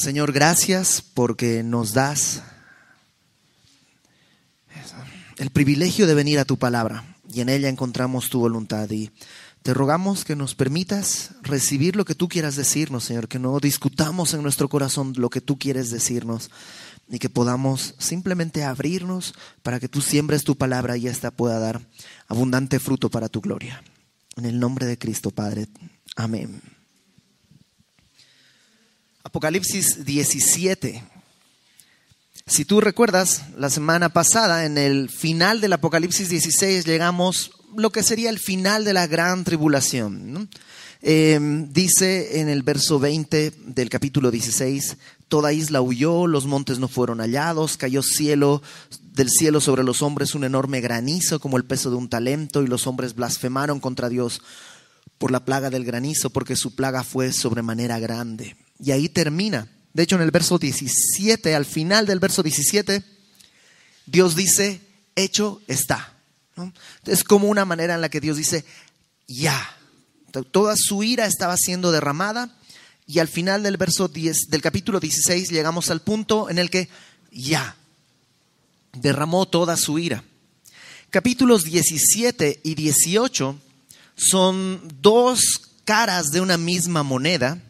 Señor, gracias porque nos das el privilegio de venir a tu palabra y en ella encontramos tu voluntad. Y te rogamos que nos permitas recibir lo que tú quieras decirnos, Señor, que no discutamos en nuestro corazón lo que tú quieres decirnos y que podamos simplemente abrirnos para que tú siembres tu palabra y ésta pueda dar abundante fruto para tu gloria. En el nombre de Cristo, Padre. Amén. Apocalipsis 17. Si tú recuerdas, la semana pasada, en el final del Apocalipsis 16, llegamos lo que sería el final de la gran tribulación. Em, dice en el verso 20 del capítulo 16, toda isla huyó, los montes no fueron hallados, cayó cielo del cielo sobre los hombres un enorme granizo como el peso de un talento y los hombres blasfemaron contra Dios por la plaga del granizo porque su plaga fue sobremanera grande. Y ahí termina de hecho, en el verso 17, al final del verso 17, Dios dice, hecho está. Es como una manera en la que Dios dice, ya. Toda su ira estaba siendo derramada y al final del verso 10, del capítulo 16 llegamos al punto en el que ya derramó toda su ira. Capítulos 17 y 18 son dos caras de una misma moneda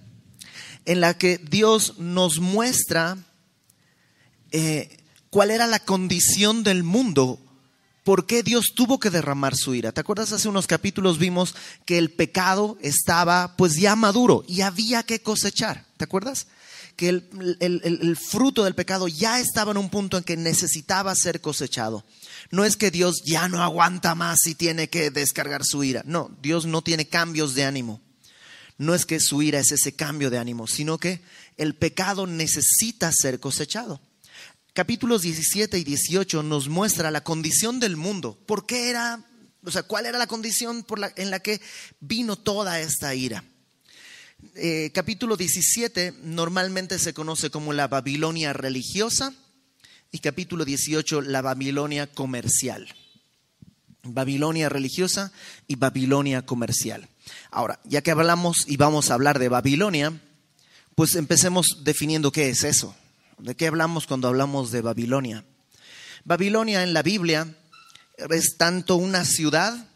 en la que Dios nos muestra eh, cuál era la condición del mundo, por qué Dios tuvo que derramar su ira. ¿Te acuerdas? Hace unos capítulos vimos que el pecado estaba pues ya maduro y había que cosechar. ¿Te acuerdas? Que el, el fruto del pecado ya estaba en un punto en que necesitaba ser cosechado. No es que Dios ya no aguanta más y tiene que descargar su ira. No, Dios no tiene cambios de ánimo no es que su ira es ese cambio de ánimo, sino que el pecado necesita ser cosechado. Capítulos 17 y 18 nos muestra la condición del mundo. ¿Por qué era, o sea, cuál era la condición en la que vino toda esta ira? Eh, capítulo 17 normalmente se conoce como la Babilonia religiosa y capítulo 18 la Babilonia comercial. Babilonia religiosa y Babilonia comercial. Ahora, ya que hablamos y vamos a hablar de Babilonia, pues empecemos definiendo qué es eso. ¿De qué hablamos cuando hablamos de Babilonia? Babilonia en la Biblia es tanto una ciudad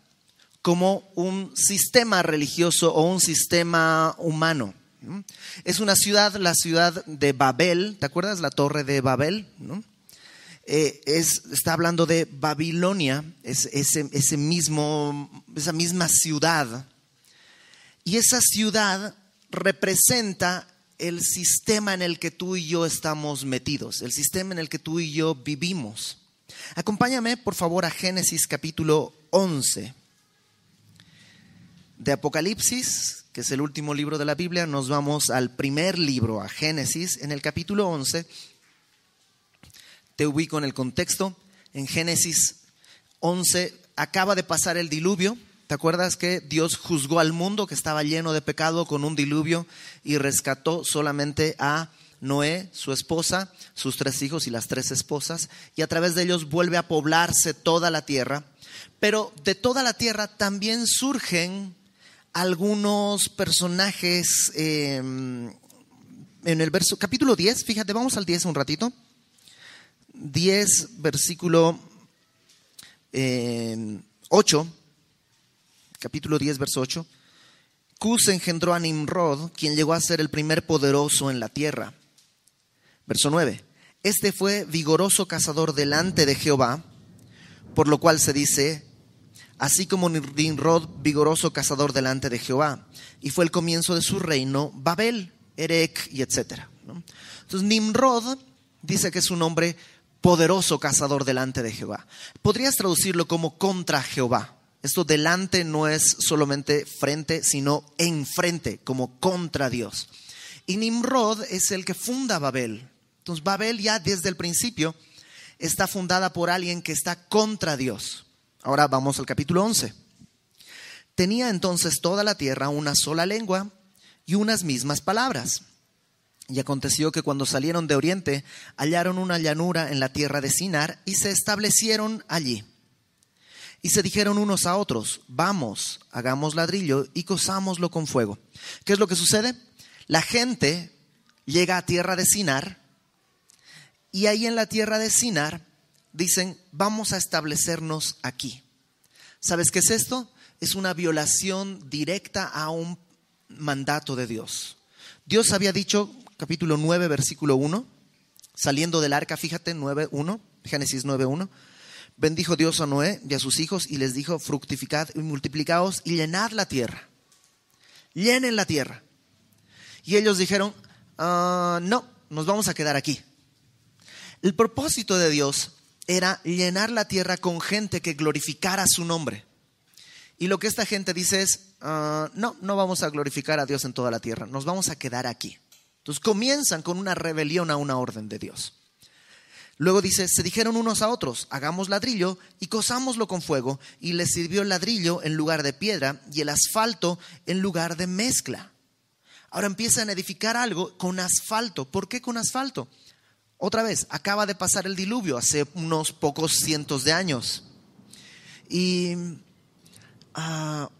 como un sistema religioso o un sistema humano. Es una ciudad, la ciudad de Babel, ¿te acuerdas la torre de Babel? Eh, está hablando de Babilonia, es, ese mismo, esa misma ciudad y esa ciudad representa el sistema en el que tú y yo estamos metidos, el sistema en el que tú y yo vivimos. Acompáñame, por favor, a Génesis capítulo 11 de Apocalipsis, que es el último libro de la Biblia. Nos vamos al primer libro, a Génesis, en el capítulo 11. Te ubico en el contexto. En Génesis 11 acaba de pasar el diluvio ¿Te acuerdas que Dios juzgó al mundo que estaba lleno de pecado con un diluvio y rescató solamente a Noé, su esposa, sus tres hijos y las tres esposas, y a través de ellos vuelve a poblarse toda la tierra. Pero de toda la tierra también surgen algunos personajes em, en el verso, capítulo 10, fíjate, vamos al 10 un ratito. 10, versículo 8 em, capítulo 10, verso 8. Cus engendró a Nimrod, quien llegó a ser el primer poderoso en la tierra. Verso 9. Este fue vigoroso cazador delante de Jehová, por lo cual se dice, así como Nimrod, vigoroso cazador delante de Jehová. Y fue el comienzo de su reino, Babel, Erech y etc. Entonces Nimrod dice que es un hombre poderoso cazador delante de Jehová. Podrías traducirlo como contra Jehová. Esto delante no es solamente frente, sino enfrente, como contra Dios. Y Nimrod es el que funda Babel. Entonces Babel ya desde el principio está fundada por alguien que está contra Dios. Ahora vamos al capítulo 11. Tenía entonces toda la tierra una sola lengua y unas mismas palabras. Y aconteció que cuando salieron de Oriente hallaron una llanura en la tierra de Sinar y se establecieron allí. Y se dijeron unos a otros, vamos, hagamos ladrillo y cosámoslo con fuego. ¿Qué es lo que sucede? La gente llega a tierra de Sinar y ahí en la tierra de Sinar dicen, vamos a establecernos aquí. ¿Sabes qué es esto? Es una violación directa a un mandato de Dios. Dios había dicho, capítulo 9, versículo 1, saliendo del arca, fíjate, 9.1, Génesis 9.1, bendijo Dios a Noé y a sus hijos y les dijo, fructificad y multiplicaos y llenad la tierra. Llenen la tierra. Y ellos dijeron, ah, no, nos vamos a quedar aquí. El propósito de Dios era llenar la tierra con gente que glorificara su nombre. Y lo que esta gente dice es, ah, no, no vamos a glorificar a Dios en toda la tierra, nos vamos a quedar aquí. Entonces comienzan con una rebelión a una orden de Dios. Luego dice, se dijeron unos a otros, hagamos ladrillo y cosámoslo con fuego, y les sirvió el ladrillo en lugar de piedra y el asfalto en lugar de mezcla. Ahora empiezan a edificar algo con asfalto. ¿Por qué con asfalto? Otra vez, acaba de pasar el diluvio hace unos pocos cientos de años. Y ah,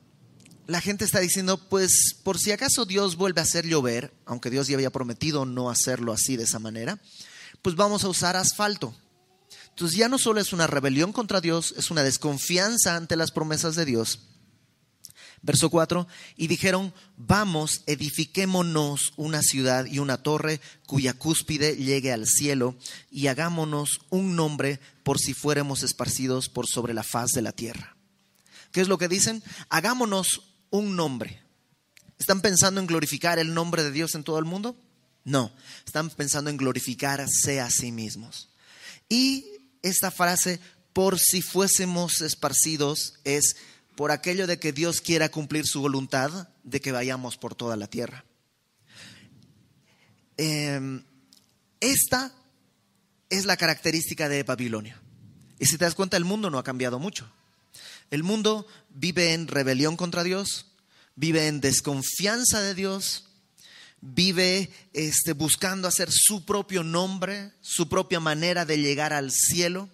la gente está diciendo, pues por si acaso Dios vuelve a hacer llover, aunque Dios ya había prometido no hacerlo así de esa manera, pues vamos a usar asfalto. Entonces ya no solo es una rebelión contra Dios, es una desconfianza ante las promesas de Dios, Verso 4, y dijeron, vamos, edifiquémonos una ciudad y una torre cuya cúspide llegue al cielo, y hagámonos un nombre por si fuéramos esparcidos por sobre la faz de la tierra. ¿Qué es lo que dicen? Hagámonos un nombre. ¿Están pensando en glorificar el nombre de Dios en todo el mundo? No, están pensando en glorificarse a sí mismos. Y esta frase, por si fuésemos esparcidos, es por aquello de que Dios quiera cumplir su voluntad de que vayamos por toda la tierra. Em, esta es la característica de Babilonia. Y si te das cuenta, el mundo no ha cambiado mucho. El mundo vive en rebelión contra Dios, vive en desconfianza de Dios, vive este, buscando hacer su propio nombre, su propia manera de llegar al cielo.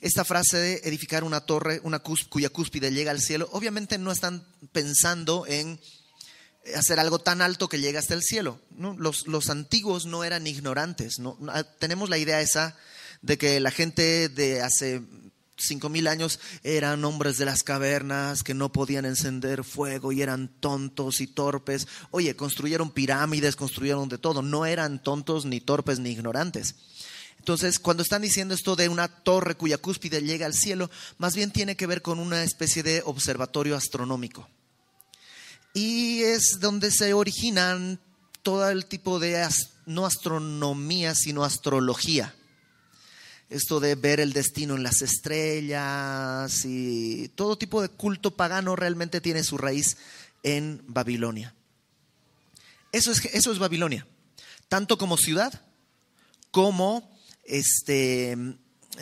Esta frase de edificar una torre una cuya cúspide llega al cielo, obviamente no están pensando en hacer algo tan alto que llegue hasta el cielo. Los, antiguos no eran ignorantes. Ah, tenemos la idea esa de que la gente de hace cinco mil años eran hombres de las cavernas que no podían encender fuego y eran tontos y torpes. Oye, construyeron pirámides, construyeron de todo. No eran tontos, ni torpes, ni ignorantes. Entonces, cuando están diciendo esto de una torre cuya cúspide llega al cielo, más bien tiene que ver con una especie de observatorio astronómico. Y es donde se originan todo el tipo de, no astronomía, sino astrología. Esto de ver el destino en las estrellas y todo tipo de culto pagano realmente tiene su raíz en Babilonia. Eso es, eso es Babilonia, tanto como ciudad como este,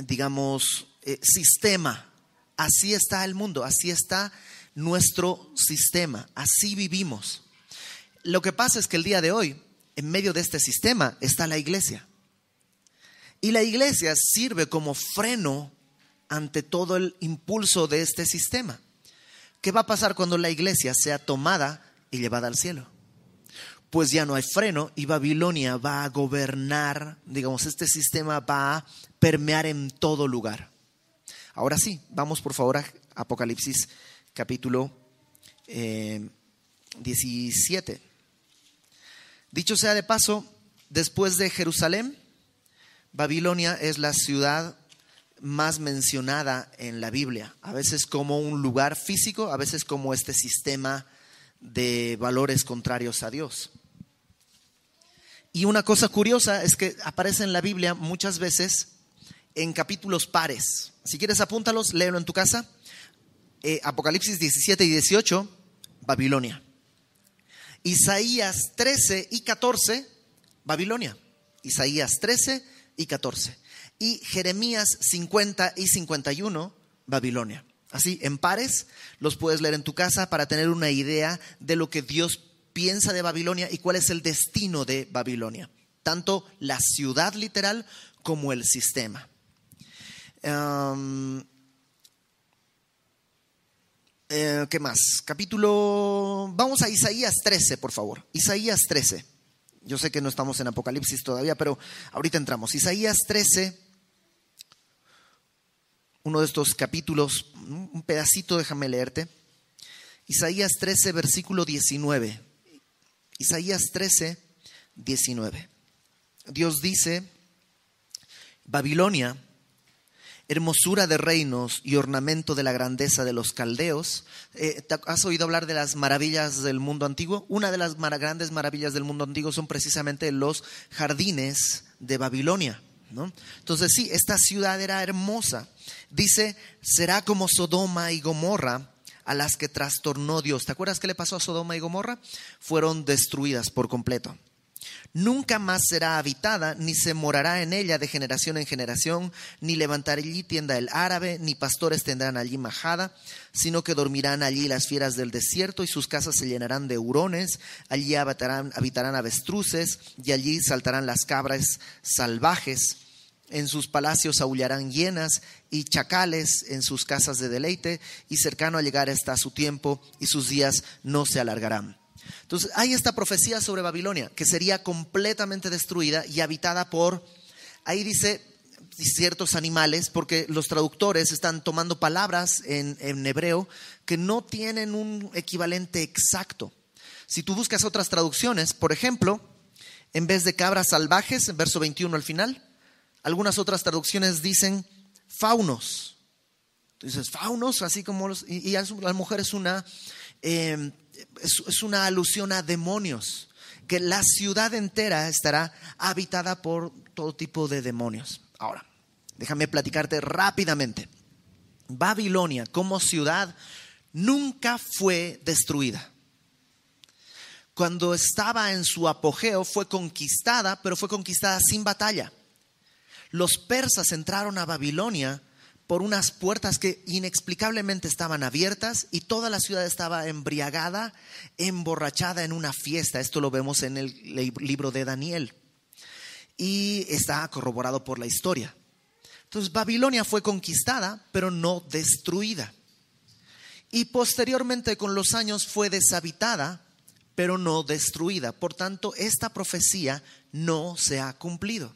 digamos, eh, sistema. Así está el mundo, así está nuestro sistema, así vivimos. Lo que pasa es que el día de hoy, en medio de este sistema, está la iglesia. Y la iglesia sirve como freno ante todo el impulso de este sistema. ¿Qué va a pasar cuando la iglesia sea tomada y llevada al cielo? pues ya no hay freno y Babilonia va a gobernar, digamos, este sistema va a permear en todo lugar. Ahora sí, vamos por favor a Apocalipsis capítulo 17. Eh, Dicho sea de paso, después de Jerusalén, Babilonia es la ciudad más mencionada en la Biblia, a veces como un lugar físico, a veces como este sistema de valores contrarios a Dios. Y una cosa curiosa es que aparece en la Biblia muchas veces en capítulos pares. Si quieres apúntalos, léelo en tu casa. Eh, Apocalipsis 17 y 18, Babilonia. Isaías 13 y 14, Babilonia. Isaías 13 y 14. Y Jeremías 50 y 51, Babilonia. Así, en pares, los puedes leer en tu casa para tener una idea de lo que Dios piensa de Babilonia y cuál es el destino de Babilonia, tanto la ciudad literal como el sistema. Eh, ¿Qué más? Capítulo... Vamos a Isaías 13, por favor. Isaías 13. Yo sé que no estamos en Apocalipsis todavía, pero ahorita entramos. Isaías 13, uno de estos capítulos, un pedacito, déjame leerte. Isaías 13, versículo 19. Isaías 13, 19. Dios dice, Babilonia, hermosura de reinos y ornamento de la grandeza de los caldeos. Eh, ¿Has oído hablar de las maravillas del mundo antiguo? Una de las grandes maravillas del mundo antiguo son precisamente los jardines de Babilonia. Entonces sí, esta ciudad era hermosa. Dice, será como Sodoma y Gomorra a las que trastornó Dios. ¿Te acuerdas qué le pasó a Sodoma y Gomorra? Fueron destruidas por completo nunca más será habitada, ni se morará en ella de generación en generación, ni levantará allí tienda el árabe, ni pastores tendrán allí majada, sino que dormirán allí las fieras del desierto, y sus casas se llenarán de hurones, allí habitarán, habitarán avestruces, y allí saltarán las cabras salvajes. En sus palacios aullarán hienas y chacales en sus casas de deleite, y cercano a llegar está su tiempo, y sus días no se alargarán. Entonces, hay esta profecía sobre Babilonia, que sería completamente destruida y habitada por, ahí dice ciertos animales, porque los traductores están tomando palabras en, en hebreo que no tienen un equivalente exacto. Si tú buscas otras traducciones, por ejemplo, en vez de cabras salvajes, en verso 21 al final, algunas otras traducciones dicen faunos. Entonces, faunos, así como los, y, la mujer es una eh, es, una alusión a demonios, que la ciudad entera estará habitada por todo tipo de demonios. Ahora, déjame platicarte rápidamente. Babilonia como ciudad nunca fue destruida. Cuando estaba en su apogeo fue conquistada, pero fue conquistada sin batalla. Los persas entraron a Babilonia por unas puertas que inexplicablemente estaban abiertas y toda la ciudad estaba embriagada, emborrachada en una fiesta. Esto lo vemos en el libro de Daniel. Y está corroborado por la historia. Entonces Babilonia fue conquistada, pero no destruida. Y posteriormente con los años fue deshabitada, pero no destruida. Por tanto, esta profecía no se ha cumplido.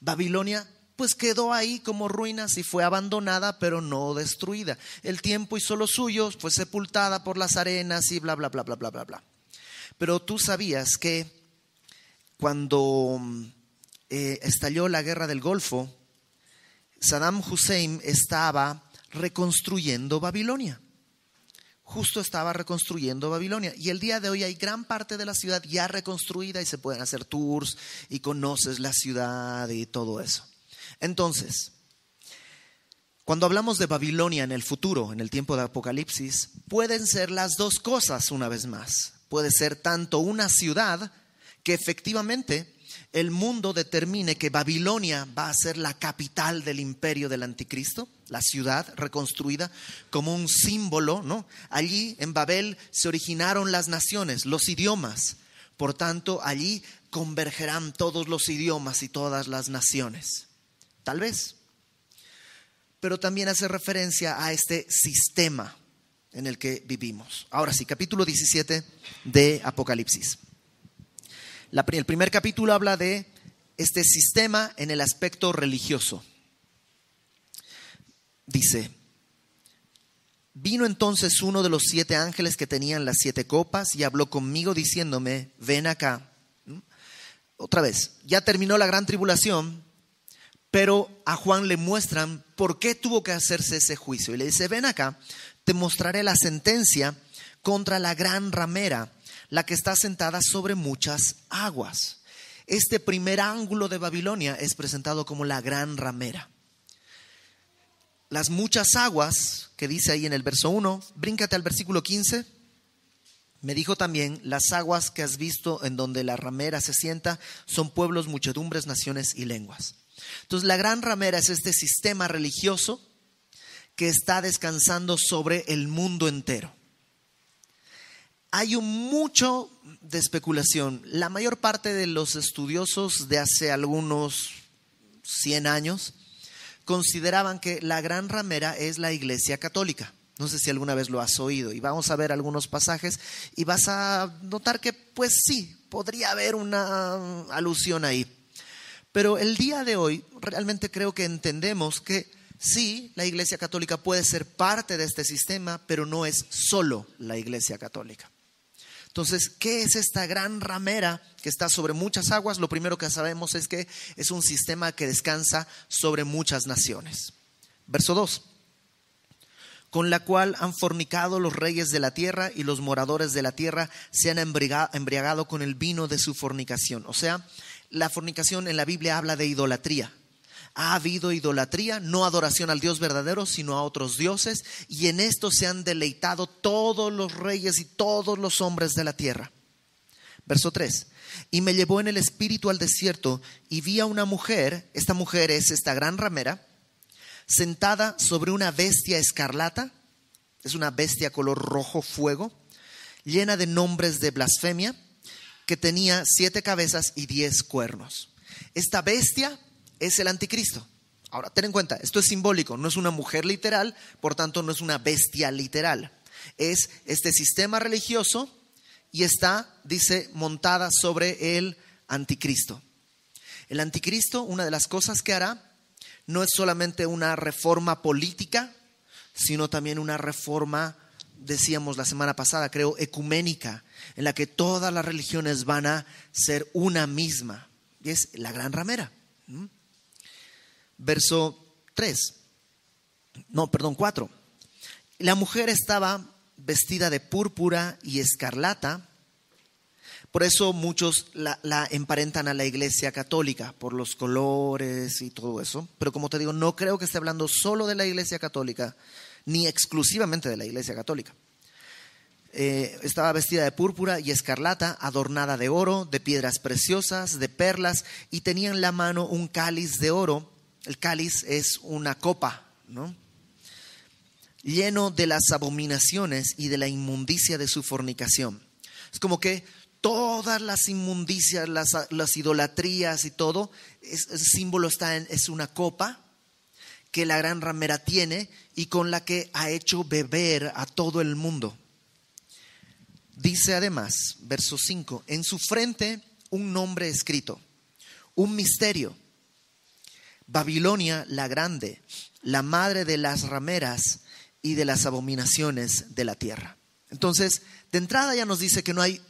Babilonia pues quedó ahí como ruinas y fue abandonada, pero no destruida. El tiempo hizo lo suyo, fue sepultada por las arenas y bla, bla, bla, bla, bla, bla, bla. Pero tú sabías que cuando eh, estalló la guerra del Golfo, Saddam Hussein estaba reconstruyendo Babilonia. Justo estaba reconstruyendo Babilonia. Y el día de hoy hay gran parte de la ciudad ya reconstruida y se pueden hacer tours y conoces la ciudad y todo eso. Entonces, cuando hablamos de Babilonia en el futuro, en el tiempo de Apocalipsis, pueden ser las dos cosas una vez más. Puede ser tanto una ciudad que efectivamente el mundo determine que Babilonia va a ser la capital del imperio del anticristo, la ciudad reconstruida como un símbolo, ¿no? Allí en Babel se originaron las naciones, los idiomas. Por tanto, allí convergerán todos los idiomas y todas las naciones. Tal vez. Pero también hace referencia a este sistema en el que vivimos. Ahora sí, capítulo 17 de Apocalipsis. el primer capítulo habla de este sistema en el aspecto religioso. Dice, vino entonces uno de los siete ángeles que tenían las siete copas y habló conmigo diciéndome, ven acá. ¿Mm? Otra vez, ya terminó la gran tribulación, pero a Juan le muestran por qué tuvo que hacerse ese juicio. Y le dice, ven acá, te mostraré la sentencia contra la gran ramera, la que está sentada sobre muchas aguas. Este primer ángulo de Babilonia es presentado como la gran ramera. Las muchas aguas, que dice ahí en el verso 1, bríncate al versículo 15. Me dijo también, las aguas que has visto en donde la ramera se sienta son pueblos, muchedumbres, naciones y lenguas. Entonces la gran ramera es este sistema religioso que está descansando sobre el mundo entero. Hay mucho de especulación. La mayor parte de los estudiosos de hace algunos 100 años consideraban que la gran ramera es la Iglesia Católica. No sé si alguna vez lo has oído y vamos a ver algunos pasajes y vas a notar que pues sí, podría haber una alusión ahí. Pero el día de hoy realmente creo que entendemos que sí, la Iglesia Católica puede ser parte de este sistema, pero no es solo la Iglesia Católica. Entonces, ¿qué es esta gran ramera que está sobre muchas aguas? Lo primero que sabemos es que es un sistema que descansa sobre muchas naciones. Verso 2 con la cual han fornicado los reyes de la tierra y los moradores de la tierra se han embriagado con el vino de su fornicación. O sea, la fornicación en la Biblia habla de idolatría. Ha habido idolatría, no adoración al Dios verdadero, sino a otros dioses, y en esto se han deleitado todos los reyes y todos los hombres de la tierra. Verso 3. Y me llevó en el espíritu al desierto y vi a una mujer, esta mujer es esta gran ramera, sentada sobre una bestia escarlata, es una bestia color rojo fuego, llena de nombres de blasfemia, que tenía siete cabezas y diez cuernos. Esta bestia es el anticristo. Ahora, ten en cuenta, esto es simbólico, no es una mujer literal, por tanto no es una bestia literal. Es este sistema religioso y está, dice, montada sobre el anticristo. El anticristo, una de las cosas que hará no es solamente una reforma política, sino también una reforma, decíamos la semana pasada, creo, ecuménica, en la que todas las religiones van a ser una misma. Y es la gran ramera. Verso 3. No, perdón, 4. La mujer estaba vestida de púrpura y escarlata por eso muchos la, emparentan a la iglesia católica, por los colores y todo eso. Pero como te digo, no creo que esté hablando solo de la iglesia católica, ni exclusivamente de la iglesia católica. Eh, estaba vestida de púrpura y escarlata, adornada de oro, de piedras preciosas, de perlas, y tenía en la mano un cáliz de oro. El cáliz es una copa, ¿no? Lleno de las abominaciones y de la inmundicia de su fornicación. Es como que todas las inmundicias, las, idolatrías y todo, el símbolo está en, es una copa que la gran ramera tiene y con la que ha hecho beber a todo el mundo. Dice además, verso 5, en su frente un nombre escrito, un misterio. Babilonia la grande, la madre de las rameras y de las abominaciones de la tierra. Entonces, de entrada ya nos dice que no hay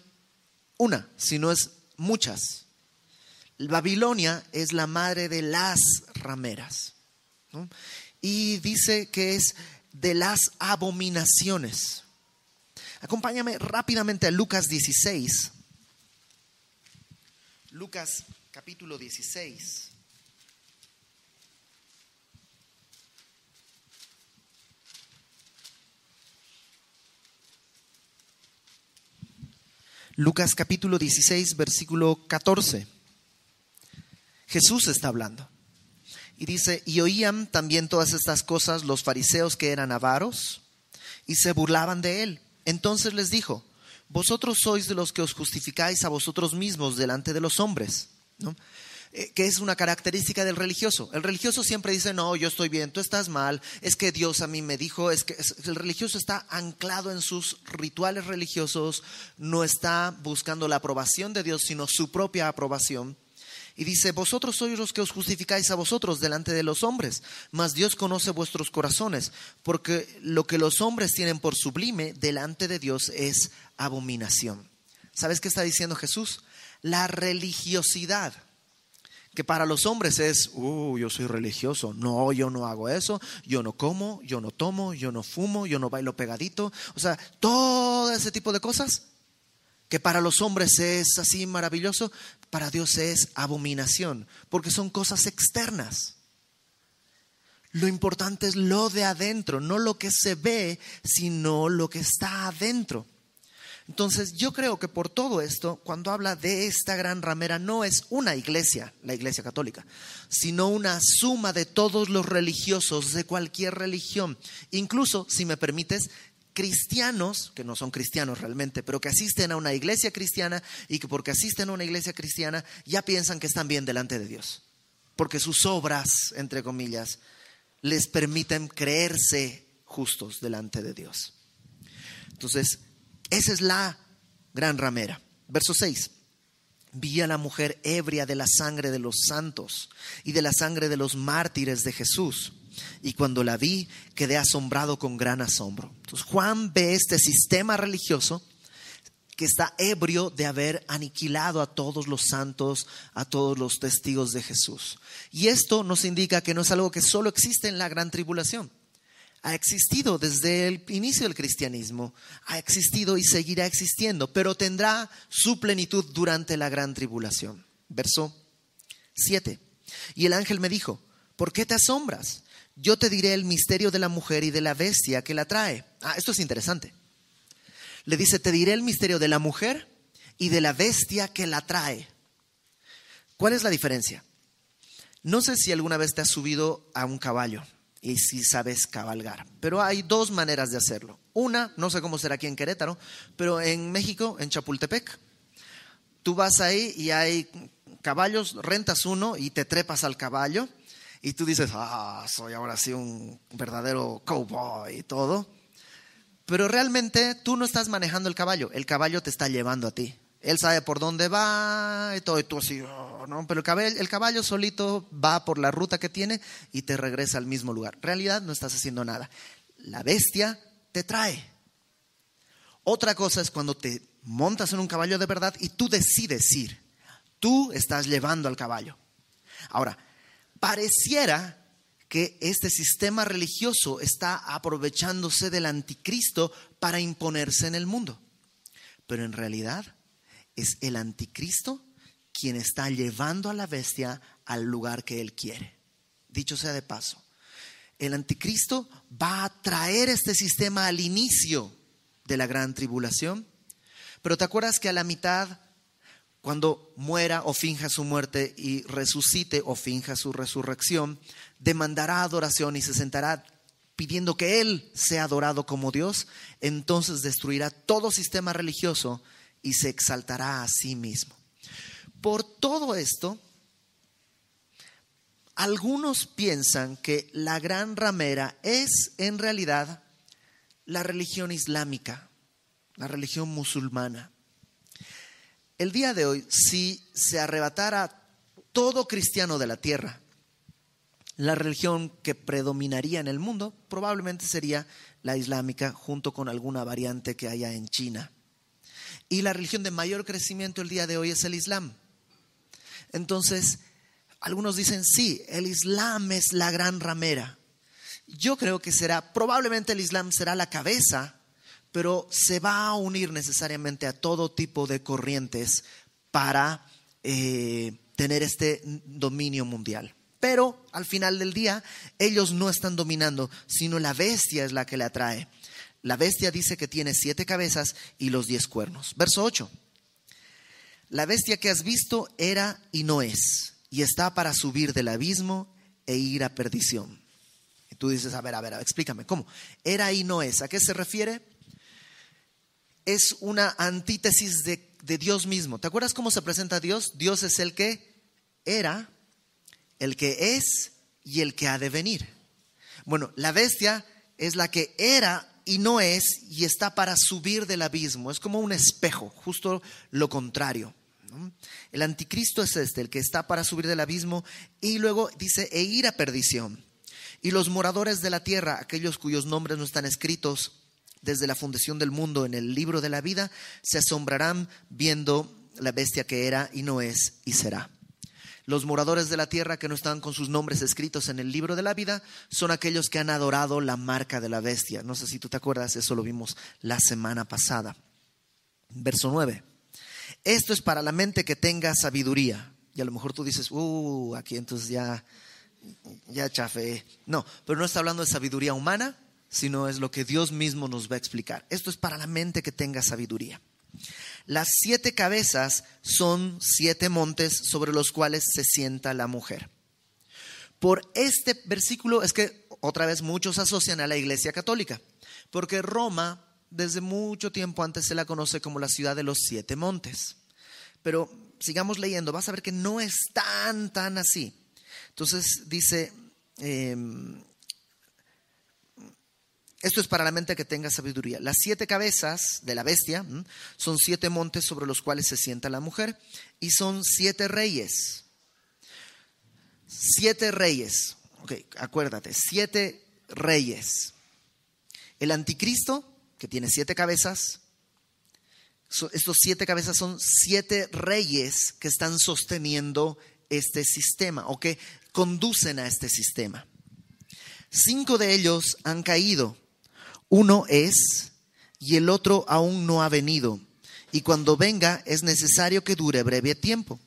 una, sino es muchas. Babilonia es la madre de las rameras. Y dice que es de las abominaciones. Acompáñame rápidamente a Lucas 16. Lucas capítulo 16. Lucas capítulo 16, versículo 14. Jesús está hablando. Y dice, y oían también todas estas cosas los fariseos que eran avaros y se burlaban de él. Entonces les dijo, vosotros sois de los que os justificáis a vosotros mismos delante de los hombres. Eh, que es una característica del religioso. El religioso siempre dice, no, yo estoy bien, tú estás mal, es que Dios a mí me dijo, es que el religioso está anclado en sus rituales religiosos, no está buscando la aprobación de Dios, sino su propia aprobación. Y dice, vosotros sois los que os justificáis a vosotros delante de los hombres, mas Dios conoce vuestros corazones, porque lo que los hombres tienen por sublime delante de Dios es abominación. ¿Sabes qué está diciendo Jesús? La religiosidad que para los hombres es, uh, yo soy religioso, no, yo no hago eso, yo no como, yo no tomo, yo no fumo, yo no bailo pegadito, o sea, todo ese tipo de cosas que para los hombres es así maravilloso, para Dios es abominación, porque son cosas externas. Lo importante es lo de adentro, no lo que se ve, sino lo que está adentro. Entonces yo creo que por todo esto, cuando habla de esta gran ramera, no es una iglesia, la iglesia católica, sino una suma de todos los religiosos de cualquier religión. Incluso, si me permites, cristianos, que no son cristianos realmente, pero que asisten a una iglesia cristiana y que porque asisten a una iglesia cristiana ya piensan que están bien delante de Dios. Porque sus obras, entre comillas, les permiten creerse justos delante de Dios. Entonces, esa es la gran ramera. Verso 6. Vi a la mujer ebria de la sangre de los santos y de la sangre de los mártires de Jesús. Y cuando la vi, quedé asombrado con gran asombro. Entonces Juan ve este sistema religioso que está ebrio de haber aniquilado a todos los santos, a todos los testigos de Jesús. Y esto nos indica que no es algo que solo existe en la gran tribulación. Ha existido desde el inicio del cristianismo, ha existido y seguirá existiendo, pero tendrá su plenitud durante la gran tribulación. Verso 7. Y el ángel me dijo, ¿por qué te asombras? Yo te diré el misterio de la mujer y de la bestia que la trae. Ah, esto es interesante le dice, te diré el misterio de la mujer y de la bestia que la trae. ¿Cuál es la diferencia? No sé si alguna vez te has subido a un caballo y si sabes cabalgar, pero hay dos maneras de hacerlo. Una, no sé cómo será aquí en Querétaro, pero en México, en Chapultepec, tú vas ahí y hay caballos, rentas uno y te trepas al caballo y tú dices, ah, soy ahora sí un verdadero cowboy y todo. Pero realmente tú no estás manejando el caballo, el caballo te está llevando a ti. Él sabe por dónde va y todo, y tú así, oh, ¿no? Pero el caballo, el caballo solito va por la ruta que tiene y te regresa al mismo lugar. En realidad no estás haciendo nada. La bestia te trae. Otra cosa es cuando te montas en un caballo de verdad y tú decides ir. Tú estás llevando al caballo. Ahora, pareciera que este sistema religioso está aprovechándose del anticristo para imponerse en el mundo. Pero en realidad es el anticristo quien está llevando a la bestia al lugar que él quiere. Dicho sea de paso, el anticristo va a traer este sistema al inicio de la gran tribulación, pero te acuerdas que a la mitad cuando muera o finja su muerte y resucite o finja su resurrección, demandará adoración y se sentará pidiendo que Él sea adorado como Dios, entonces destruirá todo sistema religioso y se exaltará a sí mismo. Por todo esto, algunos piensan que la gran ramera es en realidad la religión islámica, la religión musulmana. El día de hoy, si se arrebatara todo cristiano de la tierra, la religión que predominaría en el mundo probablemente sería la islámica junto con alguna variante que haya en China. Y la religión de mayor crecimiento el día de hoy es el Islam. Entonces, algunos dicen, sí, el Islam es la gran ramera. Yo creo que será, probablemente el Islam será la cabeza pero se va a unir necesariamente a todo tipo de corrientes para eh, tener este dominio mundial. Pero al final del día, ellos no están dominando, sino la bestia es la que le atrae. La bestia dice que tiene siete cabezas y los diez cuernos. Verso 8. La bestia que has visto era y no es, y está para subir del abismo e ir a perdición. Y tú dices, a ver, a ver, explícame, ¿cómo? Era y no es. ¿A qué se refiere? Es una antítesis de, Dios mismo. ¿Te acuerdas cómo se presenta Dios? Dios es el que era, el que es y el que ha de venir. Bueno, la bestia es la que era y no es y está para subir del abismo. Es como un espejo, justo lo contrario. El anticristo es este, el que está para subir del abismo y luego dice, e ir a perdición. Y los moradores de la tierra, aquellos cuyos nombres no están escritos desde la fundación del mundo en el libro de la vida, se asombrarán viendo la bestia que era y no es y será. Los moradores de la tierra que no están con sus nombres escritos en el libro de la vida son aquellos que han adorado la marca de la bestia. No sé si tú te acuerdas, eso lo vimos la semana pasada. Verso 9. Esto es para la mente que tenga sabiduría. Y a lo mejor tú dices, uh, aquí entonces ya, ya chafé. No, pero no está hablando de sabiduría humana, sino es lo que Dios mismo nos va a explicar. Esto es para la mente que tenga sabiduría. Las siete cabezas son siete montes sobre los cuales se sienta la mujer. Por este versículo es que otra vez muchos asocian a la Iglesia Católica, porque Roma desde mucho tiempo antes se la conoce como la ciudad de los siete montes. Pero sigamos leyendo, vas a ver que no es tan, así. Entonces dice, em, Esto es para la mente que tenga sabiduría. Las siete cabezas de la bestia son siete montes sobre los cuales se sienta la mujer y son siete reyes. Siete reyes. Ok, acuérdate, siete reyes. El anticristo, que tiene siete cabezas, estos siete cabezas son siete reyes que están sosteniendo este sistema o que conducen a este sistema. Cinco de ellos han caído. Uno es y el otro aún no ha venido. Y cuando venga es necesario que dure breve tiempo.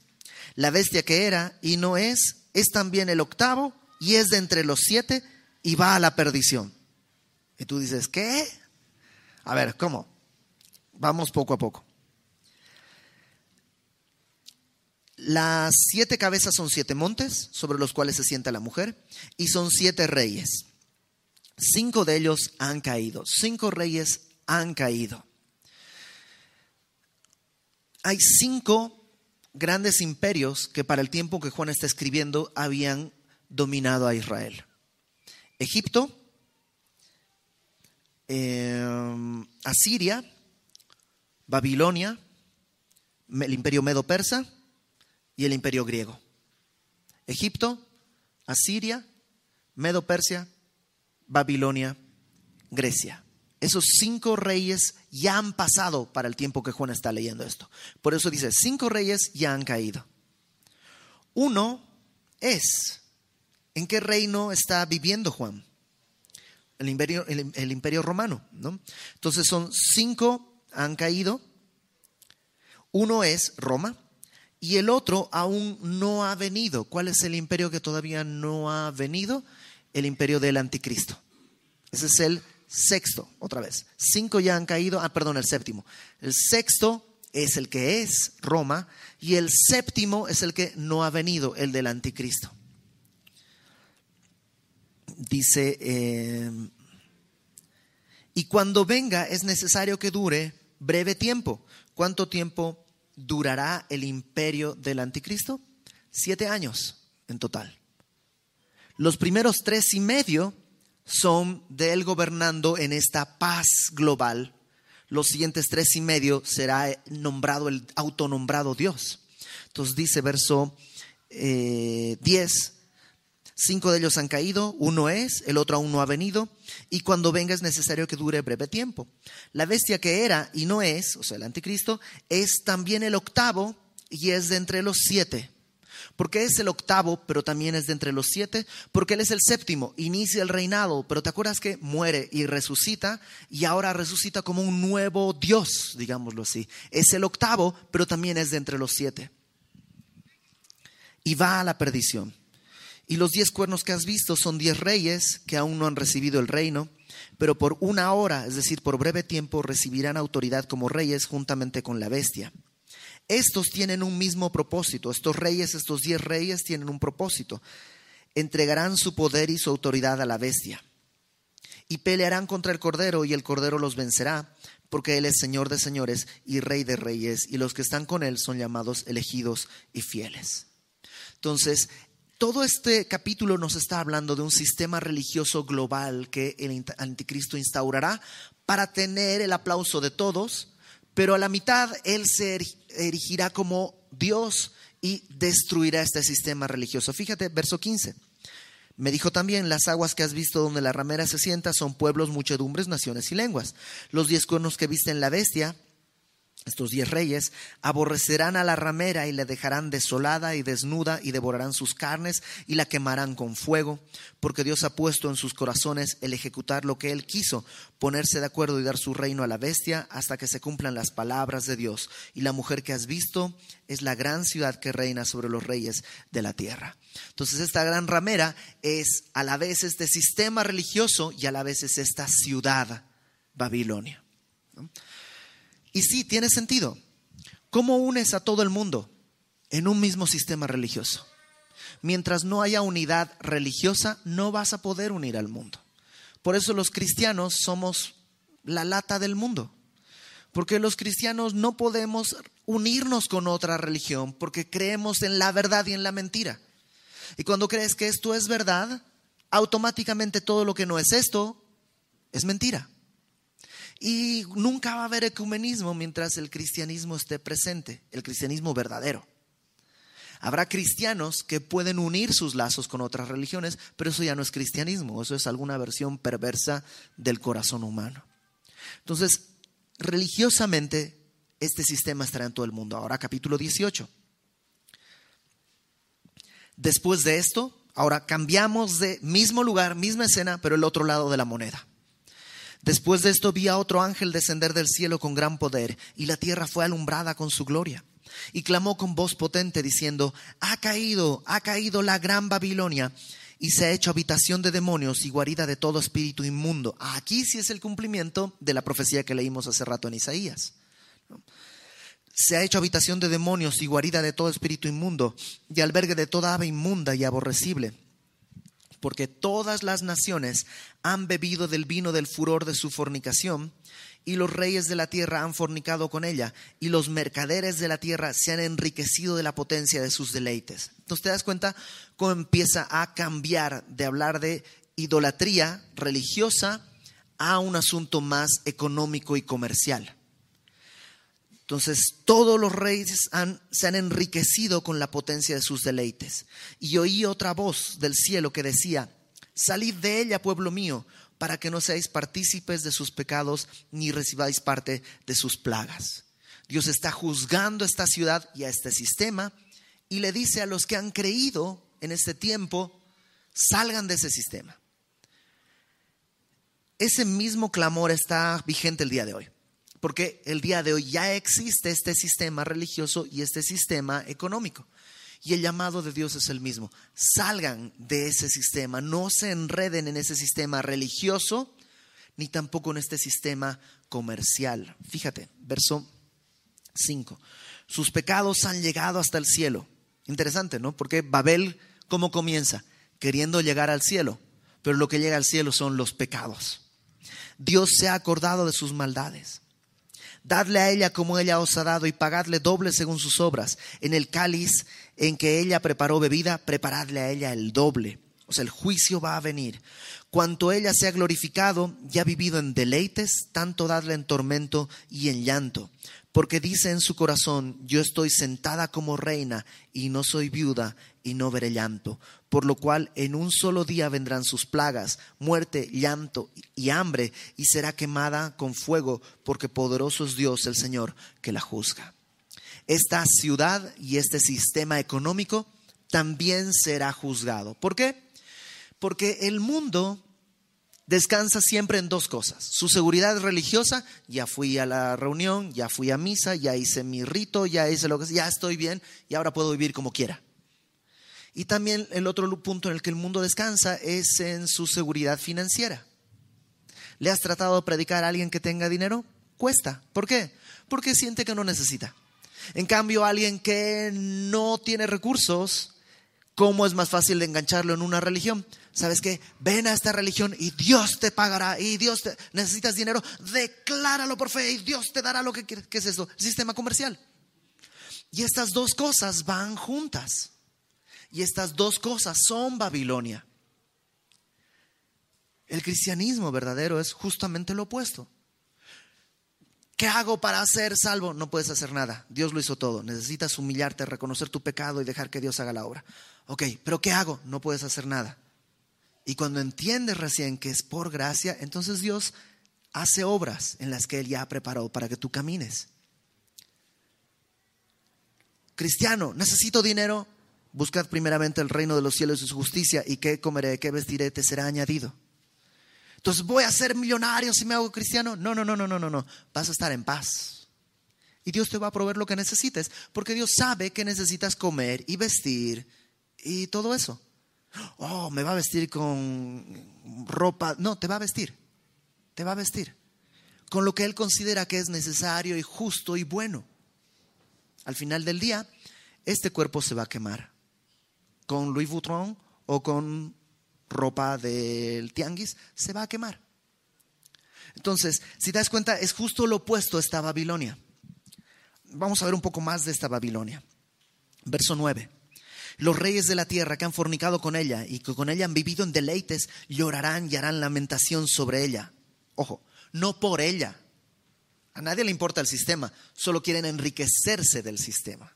La bestia que era y no es es también el octavo y es de entre los siete y va a la perdición. Y tú dices, ¿qué? A ver, ¿cómo? Vamos poco a poco. Las siete cabezas son siete montes sobre los cuales se sienta la mujer y son siete reyes. Cinco de ellos han caído, cinco reyes han caído. Hay cinco grandes imperios que para el tiempo que Juan está escribiendo habían dominado a Israel. Egipto, em, Asiria, Babilonia, el imperio medo-persa, y el imperio griego. Egipto, Asiria, Medo-Persia, Babilonia, Grecia. Esos cinco reyes ya han pasado para el tiempo que Juan está leyendo esto. Por eso dice, cinco reyes ya han caído. Uno es, ¿en qué reino está viviendo Juan? El imperio, el, imperio romano, ¿no? Entonces son cinco han caído. Uno es Roma, y el otro aún no ha venido. ¿Cuál es el imperio que todavía no ha venido? El imperio del anticristo. Ese es el sexto, otra vez. Cinco ya han caído, ah, perdón, el séptimo. El sexto es el que es Roma y el séptimo es el que no ha venido, el del anticristo. Dice, eh, y cuando venga es necesario que dure breve tiempo. ¿Cuánto tiempo? durará el imperio del anticristo? Siete años en total. Los primeros tres y medio son de él gobernando en esta paz global. Los siguientes tres y medio será nombrado el autonombrado Dios. Entonces dice verso 10, eh, Cinco de ellos han caído, uno es, el otro aún no ha venido, y cuando venga es necesario que dure breve tiempo. La bestia que era y no es, o sea, el anticristo, es también el octavo y es de entre los siete. ¿Por qué es el octavo, pero también es de entre los siete? Porque él es el séptimo, inicia el reinado, pero te acuerdas que muere y resucita y ahora resucita como un nuevo Dios, digámoslo así. Es el octavo, pero también es de entre los siete. Y va a la perdición. Y los diez cuernos que has visto son diez reyes que aún no han recibido el reino, pero por una hora, es decir, por breve tiempo, recibirán autoridad como reyes juntamente con la bestia. Estos tienen un mismo propósito, estos reyes, estos diez reyes tienen un propósito. Entregarán su poder y su autoridad a la bestia. Y pelearán contra el Cordero y el Cordero los vencerá, porque Él es Señor de señores y Rey de reyes, y los que están con Él son llamados elegidos y fieles. Entonces, todo este capítulo nos está hablando de un sistema religioso global que el anticristo instaurará para tener el aplauso de todos, pero a la mitad él se erigirá como Dios y destruirá este sistema religioso. Fíjate, verso 15. Me dijo también, las aguas que has visto donde la ramera se sienta son pueblos, muchedumbres, naciones y lenguas. Los diez cuernos que viste en la bestia estos diez reyes aborrecerán a la ramera y la dejarán desolada y desnuda y devorarán sus carnes y la quemarán con fuego, porque Dios ha puesto en sus corazones el ejecutar lo que Él quiso, ponerse de acuerdo y dar su reino a la bestia hasta que se cumplan las palabras de Dios. Y la mujer que has visto es la gran ciudad que reina sobre los reyes de la tierra. Entonces esta gran ramera es a la vez este sistema religioso y a la vez es esta ciudad, Babilonia. Y sí, tiene sentido. ¿Cómo unes a todo el mundo en un mismo sistema religioso? Mientras no haya unidad religiosa, no vas a poder unir al mundo. Por eso los cristianos somos la lata del mundo. Porque los cristianos no podemos unirnos con otra religión porque creemos en la verdad y en la mentira. Y cuando crees que esto es verdad, automáticamente todo lo que no es esto es mentira. Y nunca va a haber ecumenismo mientras el cristianismo esté presente, el cristianismo verdadero. Habrá cristianos que pueden unir sus lazos con otras religiones, pero eso ya no es cristianismo, eso es alguna versión perversa del corazón humano. Entonces, religiosamente, este sistema estará en todo el mundo. Ahora capítulo 18. Después de esto, ahora cambiamos de mismo lugar, misma escena, pero el otro lado de la moneda. Después de esto vi a otro ángel descender del cielo con gran poder, y la tierra fue alumbrada con su gloria. Y clamó con voz potente diciendo, ha caído, ha caído la gran Babilonia, y se ha hecho habitación de demonios y guarida de todo espíritu inmundo. Aquí sí es el cumplimiento de la profecía que leímos hace rato en Isaías. Se ha hecho habitación de demonios y guarida de todo espíritu inmundo, y albergue de toda ave inmunda y aborrecible porque todas las naciones han bebido del vino del furor de su fornicación, y los reyes de la tierra han fornicado con ella, y los mercaderes de la tierra se han enriquecido de la potencia de sus deleites. Entonces te das cuenta cómo empieza a cambiar de hablar de idolatría religiosa a un asunto más económico y comercial. Entonces todos los reyes se han enriquecido con la potencia de sus deleites. Y oí otra voz del cielo que decía, salid de ella, pueblo mío, para que no seáis partícipes de sus pecados ni recibáis parte de sus plagas. Dios está juzgando esta ciudad y a este sistema y le dice a los que han creído en este tiempo, salgan de ese sistema. Ese mismo clamor está vigente el día de hoy porque el día de hoy ya existe este sistema religioso y este sistema económico. Y el llamado de Dios es el mismo. Salgan de ese sistema, no se enreden en ese sistema religioso, ni tampoco en este sistema comercial. Fíjate, verso 5. Sus pecados han llegado hasta el cielo. Interesante, ¿no? Porque Babel, ¿cómo comienza? Queriendo llegar al cielo, pero lo que llega al cielo son los pecados. Dios se ha acordado de sus maldades. Dadle a ella como ella os ha dado y pagadle doble según sus obras. En el cáliz en que ella preparó bebida, preparadle a ella el doble. O sea, el juicio va a venir. Cuanto ella se ha glorificado y ha vivido en deleites, tanto dadle en tormento y en llanto. Porque dice en su corazón, yo estoy sentada como reina y no soy viuda y no veré llanto por lo cual en un solo día vendrán sus plagas, muerte, llanto y hambre, y será quemada con fuego, porque poderoso es Dios el Señor que la juzga. Esta ciudad y este sistema económico también será juzgado. ¿Por qué? Porque el mundo descansa siempre en dos cosas. Su seguridad religiosa, ya fui a la reunión, ya fui a misa, ya hice mi rito, ya hice lo que ya estoy bien y ahora puedo vivir como quiera. Y también el otro punto en el que el mundo descansa es en su seguridad financiera. ¿Le has tratado de predicar a alguien que tenga dinero? Cuesta. ¿Por qué? Porque siente que no necesita. En cambio, alguien que no tiene recursos, ¿cómo es más fácil de engancharlo en una religión? ¿Sabes qué? Ven a esta religión y Dios te pagará y Dios te... necesitas dinero, decláralo por fe y Dios te dará lo que quieres. ¿Qué es esto? Sistema comercial. Y estas dos cosas van juntas. Y estas dos cosas son Babilonia. El cristianismo verdadero es justamente lo opuesto. ¿Qué hago para ser salvo? No puedes hacer nada. Dios lo hizo todo. Necesitas humillarte, reconocer tu pecado y dejar que Dios haga la obra. Ok, pero ¿qué hago? No puedes hacer nada. Y cuando entiendes recién que es por gracia, entonces Dios hace obras en las que Él ya preparó para que tú camines. Cristiano, necesito dinero. Buscad primeramente el reino de los cielos y su justicia, y qué comeré, qué vestiré, te será añadido. Entonces, ¿voy a ser millonario si me hago cristiano? No, no, no, no, no, no, no. Vas a estar en paz. Y Dios te va a proveer lo que necesites, porque Dios sabe que necesitas comer y vestir y todo eso. Oh, me va a vestir con ropa. No, te va a vestir. Te va a vestir. Con lo que Él considera que es necesario y justo y bueno. Al final del día, este cuerpo se va a quemar con Louis Vuitton o con ropa del tianguis, se va a quemar. Entonces, si te das cuenta, es justo lo opuesto a esta Babilonia. Vamos a ver un poco más de esta Babilonia. Verso 9. Los reyes de la tierra que han fornicado con ella y que con ella han vivido en deleites, llorarán y harán lamentación sobre ella. Ojo, no por ella. A nadie le importa el sistema, solo quieren enriquecerse del sistema.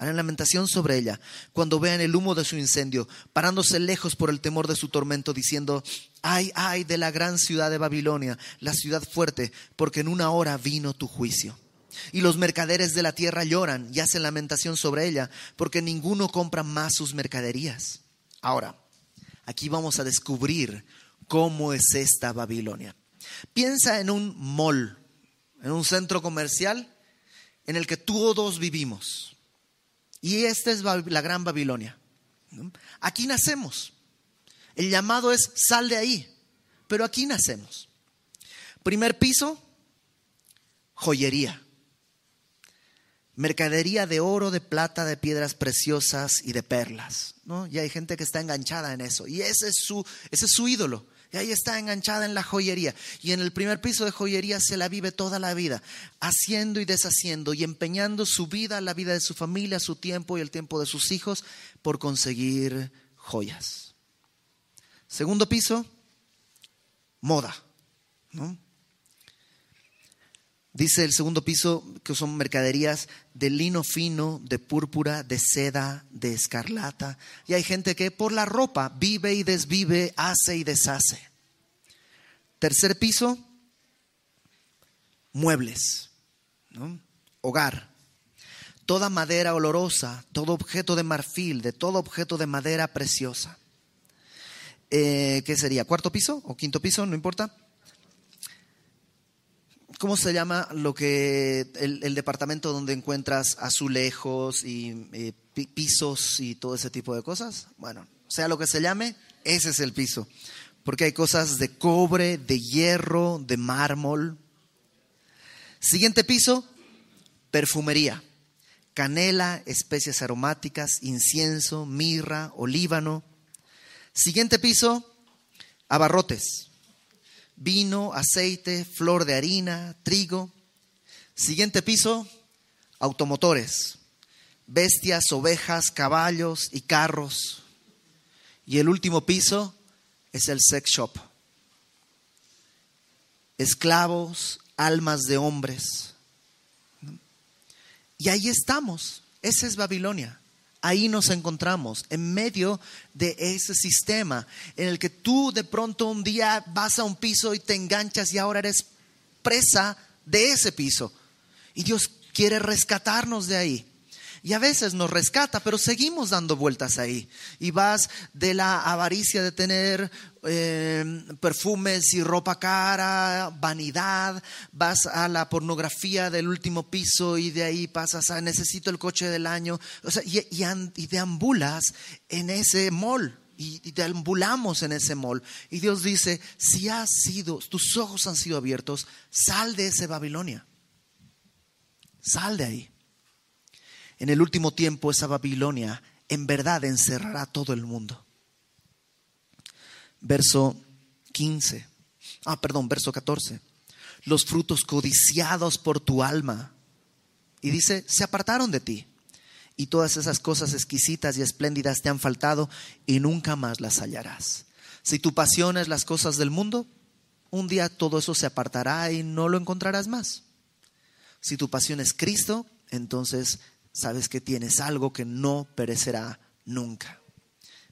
Harán lamentación sobre ella cuando vean el humo de su incendio, parándose lejos por el temor de su tormento, diciendo, ay, ay de la gran ciudad de Babilonia, la ciudad fuerte, porque en una hora vino tu juicio. Y los mercaderes de la tierra lloran y hacen lamentación sobre ella, porque ninguno compra más sus mercaderías. Ahora, aquí vamos a descubrir cómo es esta Babilonia. Piensa en un mall, en un centro comercial en el que todos vivimos. Y esta es la gran Babilonia. Aquí nacemos. El llamado es sal de ahí, pero aquí nacemos. Primer piso, joyería. Mercadería de oro, de plata, de piedras preciosas y de perlas. ¿no? Y hay gente que está enganchada en eso. Y ese es su, ese es su ídolo. Y ahí está enganchada en la joyería. Y en el primer piso de joyería se la vive toda la vida, haciendo y deshaciendo y empeñando su vida, la vida de su familia, su tiempo y el tiempo de sus hijos por conseguir joyas. Segundo piso, moda. Dice el segundo piso que son mercaderías de lino fino, de púrpura, de seda, de escarlata. Y hay gente que por la ropa vive y desvive, hace y deshace. Tercer piso, muebles, hogar. Toda madera olorosa, todo objeto de marfil, de todo objeto de madera preciosa. Eh, ¿Qué sería? ¿Cuarto piso o quinto piso? No importa. ¿Cómo se llama lo que el, departamento donde encuentras azulejos y pisos y todo ese tipo de cosas? Bueno, sea lo que se llame, ese es el piso. Porque hay cosas de cobre, de hierro, de mármol. Siguiente piso, perfumería. Canela, especias aromáticas, incienso, mirra, olíbano. Siguiente piso, abarrotes vino, aceite, flor de harina, trigo. Siguiente piso, automotores, bestias, ovejas, caballos y carros. Y el último piso es el sex shop. Esclavos, almas de hombres. Y ahí estamos. Esa es Babilonia. Ahí nos encontramos, en medio de ese sistema en el que tú de pronto un día vas a un piso y te enganchas y ahora eres presa de ese piso. Y Dios quiere rescatarnos de ahí. Y a veces nos rescata, pero seguimos dando vueltas ahí. Y vas de la avaricia de tener eh, perfumes y ropa cara, vanidad, vas a la pornografía del último piso y de ahí pasas a necesito el coche del año. O sea, y, y, deambulas en ese mall. Y, y deambulamos en ese mall. Y Dios dice, si has sido, tus ojos han sido abiertos, sal de ese Babilonia. Sal de ahí. En el último tiempo esa Babilonia en verdad encerrará todo el mundo. Verso 15. Ah, perdón, verso 14. Los frutos codiciados por tu alma. Y dice, se apartaron de ti. Y todas esas cosas exquisitas y espléndidas te han faltado y nunca más las hallarás. Si tu pasión es las cosas del mundo, un día todo eso se apartará y no lo encontrarás más. Si tu pasión es Cristo, entonces sabes que tienes algo que no perecerá nunca.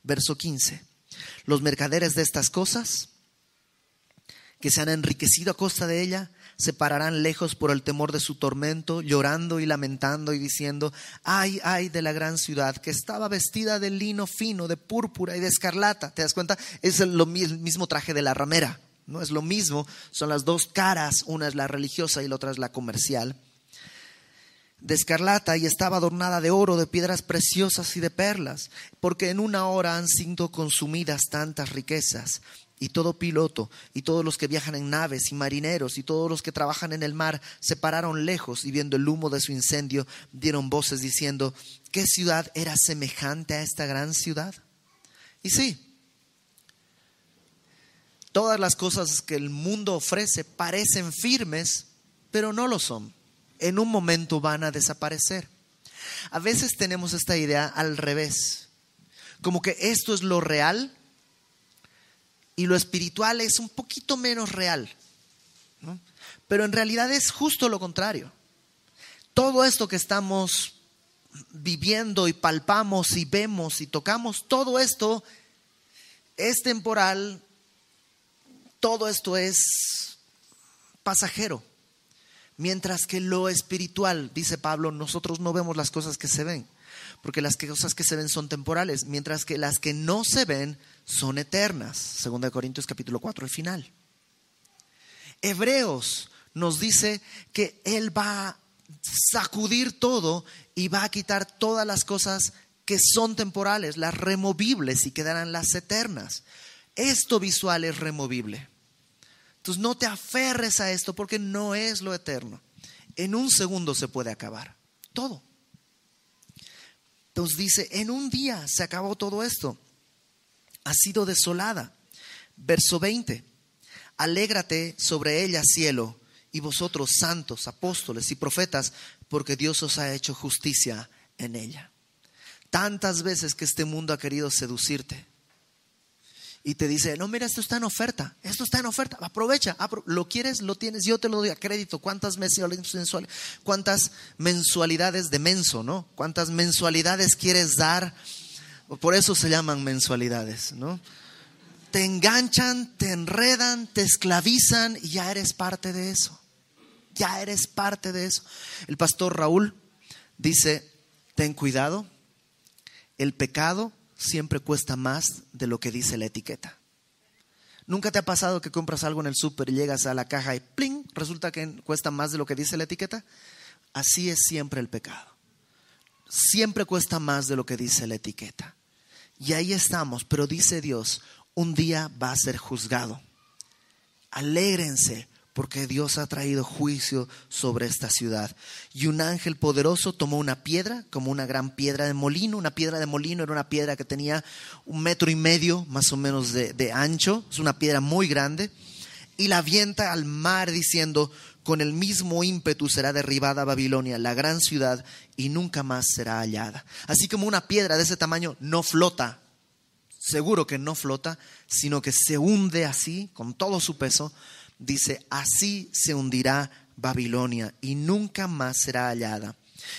Verso 15. Los mercaderes de estas cosas, que se han enriquecido a costa de ella, se pararán lejos por el temor de su tormento, llorando y lamentando y diciendo, ay, ay de la gran ciudad que estaba vestida de lino fino, de púrpura y de escarlata. ¿Te das cuenta? Es el, mismo traje de la ramera. No es lo mismo, son las dos caras, una es la religiosa y la otra es la comercial de escarlata y estaba adornada de oro, de piedras preciosas y de perlas, porque en una hora han sido consumidas tantas riquezas. Y todo piloto, y todos los que viajan en naves, y marineros, y todos los que trabajan en el mar, se pararon lejos y viendo el humo de su incendio, dieron voces diciendo, ¿qué ciudad era semejante a esta gran ciudad? Y sí, todas las cosas que el mundo ofrece parecen firmes, pero no lo son en un momento van a desaparecer. A veces tenemos esta idea al revés, como que esto es lo real y lo espiritual es un poquito menos real. Pero en realidad es justo lo contrario. Todo esto que estamos viviendo y palpamos y vemos y tocamos, todo esto es temporal, todo esto es pasajero. Mientras que lo espiritual, dice Pablo, nosotros no vemos las cosas que se ven, porque las cosas que se ven son temporales, mientras que las que no se ven son eternas. Segunda de Corintios capítulo 4, el final. Hebreos nos dice que Él va a sacudir todo y va a quitar todas las cosas que son temporales, las removibles y quedarán las eternas. Esto visual es removible. No te aferres a esto porque no es lo eterno. En un segundo se puede acabar. Todo. Entonces dice, en un día se acabó todo esto. Ha sido desolada. Verso 20. Alégrate sobre ella, cielo, y vosotros, santos, apóstoles y profetas, porque Dios os ha hecho justicia en ella. Tantas veces que este mundo ha querido seducirte y te dice, no, mira, esto está en oferta, esto está en oferta, aprovecha, lo quieres, lo tienes, yo te lo doy a crédito, cuántas mensualidades, cuántas mensualidades de menso, ¿no? ¿Cuántas mensualidades quieres dar? Por eso se llaman mensualidades, ¿no? Te enganchan, te enredan, te esclavizan y ya eres parte de eso. Ya eres parte de eso. El pastor Raúl dice, ten cuidado, el pecado siempre cuesta más de lo que dice la etiqueta. ¿Nunca te ha pasado que compras algo en el súper y llegas a la caja y ¡pling! resulta que cuesta más de lo que dice la etiqueta? Así es siempre el pecado. Siempre cuesta más de lo que dice la etiqueta. Y ahí estamos, pero dice Dios, un día va a ser juzgado. Alégrense, porque Dios ha traído juicio sobre esta ciudad. Y un ángel poderoso tomó una piedra, como una gran piedra de molino. Una piedra de molino era una piedra que tenía un metro y medio más o menos de, ancho. Es una piedra muy grande. Y la avienta al mar diciendo, con el mismo ímpetu será derribada Babilonia, la gran ciudad, y nunca más será hallada. Así como una piedra de ese tamaño no flota, seguro que no flota, sino que se hunde así, con todo su peso, dice, así se hundirá Babilonia y nunca más será hallada.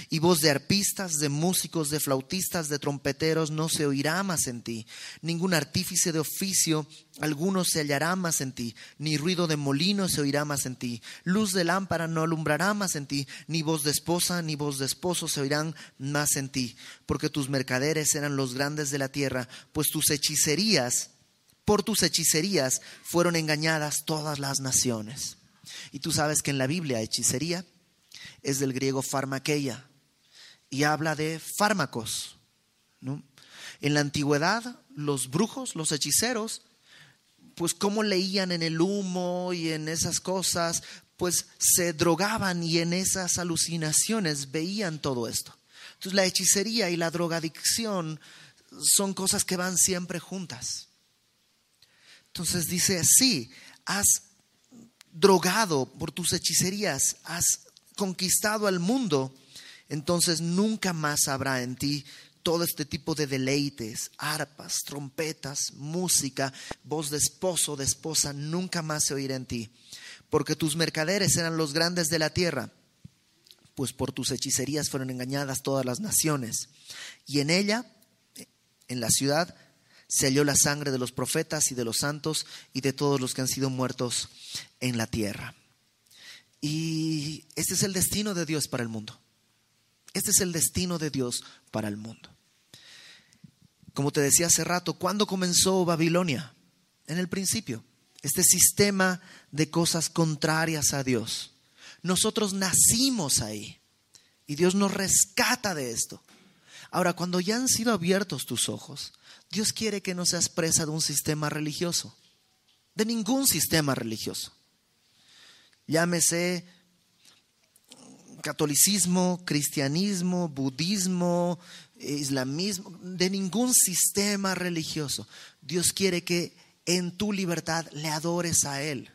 Y voz de arpistas, de músicos, de flautistas, de trompeteros no se oirá más en ti. Ningún artífice de oficio alguno se hallará más en ti. Ni ruido de molino se oirá más en ti. Luz de lámpara no alumbrará más en ti. Ni voz de esposa ni voz de esposo se oirán más en ti. Porque tus mercaderes eran los grandes de la tierra, pues tus hechicerías por tus hechicerías fueron engañadas todas las naciones. Y tú sabes que en la Biblia hechicería es del griego farmakeia y habla de fármacos. En la antigüedad, los brujos, los hechiceros, pues cómo leían en el humo y en esas cosas, pues se drogaban y en esas alucinaciones veían todo esto. Entonces la hechicería y la drogadicción son cosas que van siempre juntas. Entonces dice, sí, has drogado por tus hechicerías, has conquistado al mundo, entonces nunca más habrá en ti todo este tipo de deleites, arpas, trompetas, música, voz de esposo, de esposa, nunca más se oirá en ti, porque tus mercaderes eran los grandes de la tierra, pues por tus hechicerías fueron engañadas todas las naciones. Y en ella, en la ciudad, se halló la sangre de los profetas y de los santos y de todos los que han sido muertos en la tierra. Y este es el destino de Dios para el mundo. Este es el destino de Dios para el mundo. Como te decía hace rato, ¿cuándo comenzó Babilonia? En el principio. Este sistema de cosas contrarias a Dios. Nosotros nacimos ahí y Dios nos rescata de esto. Ahora, cuando ya han sido abiertos tus ojos, Dios quiere que no seas presa de un sistema religioso, de ningún sistema religioso. Llámese catolicismo, cristianismo, budismo, islamismo, de ningún sistema religioso. Dios quiere que en tu libertad le adores a Él.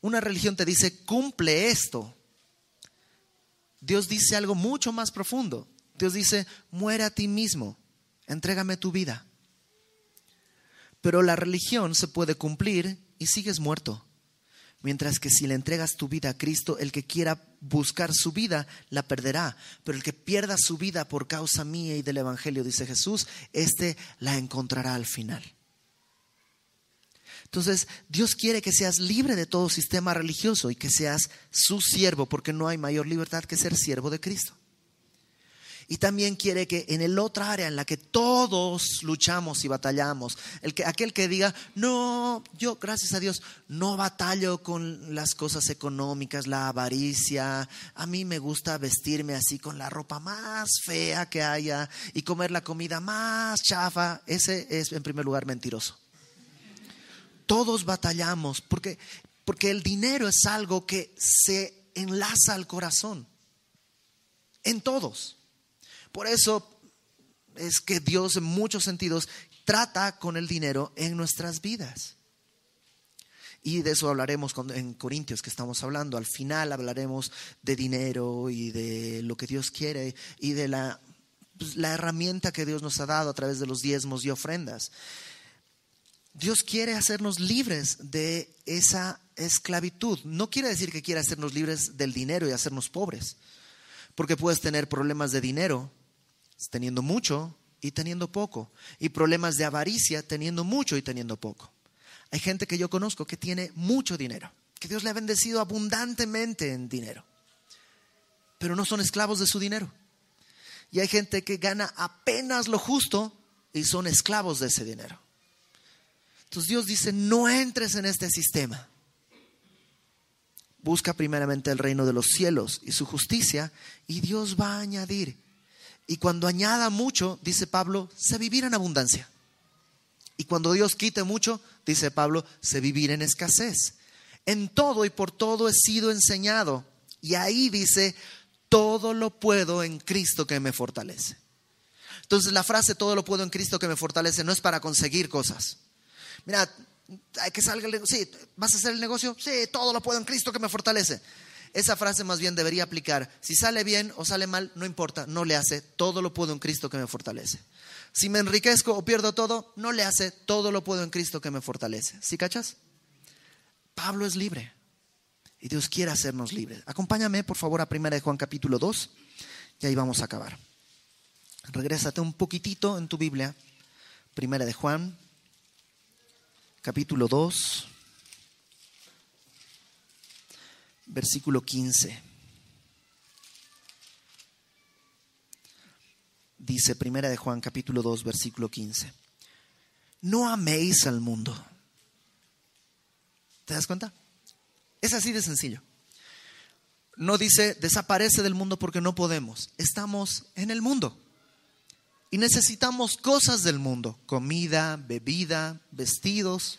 Una religión te dice, cumple esto. Dios dice algo mucho más profundo. Dios dice, muere a ti mismo entrégame tu vida. Pero la religión se puede cumplir y sigues muerto. Mientras que si le entregas tu vida a Cristo, el que quiera buscar su vida la perderá. Pero el que pierda su vida por causa mía y del Evangelio, dice Jesús, éste la encontrará al final. Entonces, Dios quiere que seas libre de todo sistema religioso y que seas su siervo, porque no hay mayor libertad que ser siervo de Cristo. Y también quiere que en el otra área en la que todos luchamos y batallamos, el que, aquel que diga, no, yo gracias a Dios no batallo con las cosas económicas, la avaricia, a mí me gusta vestirme así con la ropa más fea que haya y comer la comida más chafa, ese es en primer lugar mentiroso. Todos batallamos porque, porque el dinero es algo que se enlaza al corazón, en todos. Por eso es que Dios en muchos sentidos trata con el dinero en nuestras vidas. Y de eso hablaremos en Corintios que estamos hablando. Al final hablaremos de dinero y de lo que Dios quiere y de la, pues, la herramienta que Dios nos ha dado a través de los diezmos y ofrendas. Dios quiere hacernos libres de esa esclavitud. No quiere decir que quiera hacernos libres del dinero y hacernos pobres, porque puedes tener problemas de dinero teniendo mucho y teniendo poco, y problemas de avaricia teniendo mucho y teniendo poco. Hay gente que yo conozco que tiene mucho dinero, que Dios le ha bendecido abundantemente en dinero, pero no son esclavos de su dinero. Y hay gente que gana apenas lo justo y son esclavos de ese dinero. Entonces Dios dice, no entres en este sistema. Busca primeramente el reino de los cielos y su justicia y Dios va a añadir y cuando añada mucho, dice Pablo, se vivir en abundancia. Y cuando Dios quite mucho, dice Pablo, se vivir en escasez. En todo y por todo he sido enseñado. Y ahí dice, todo lo puedo en Cristo que me fortalece. Entonces la frase todo lo puedo en Cristo que me fortalece no es para conseguir cosas. Mira, hay que salga el. Sí, ¿vas a hacer el negocio? Sí, todo lo puedo en Cristo que me fortalece. Esa frase más bien debería aplicar. Si sale bien o sale mal, no importa, no le hace. Todo lo puedo en Cristo que me fortalece. Si me enriquezco o pierdo todo, no le hace. Todo lo puedo en Cristo que me fortalece. ¿Sí cachas? Pablo es libre. Y Dios quiere hacernos libres. Acompáñame, por favor, a 1 de Juan capítulo 2. Y ahí vamos a acabar. Regrésate un poquitito en tu Biblia. Primera de Juan, capítulo 2. Versículo 15. Dice Primera de Juan capítulo 2 versículo 15. No améis al mundo. ¿Te das cuenta? Es así de sencillo. No dice desaparece del mundo porque no podemos. Estamos en el mundo. Y necesitamos cosas del mundo, comida, bebida, vestidos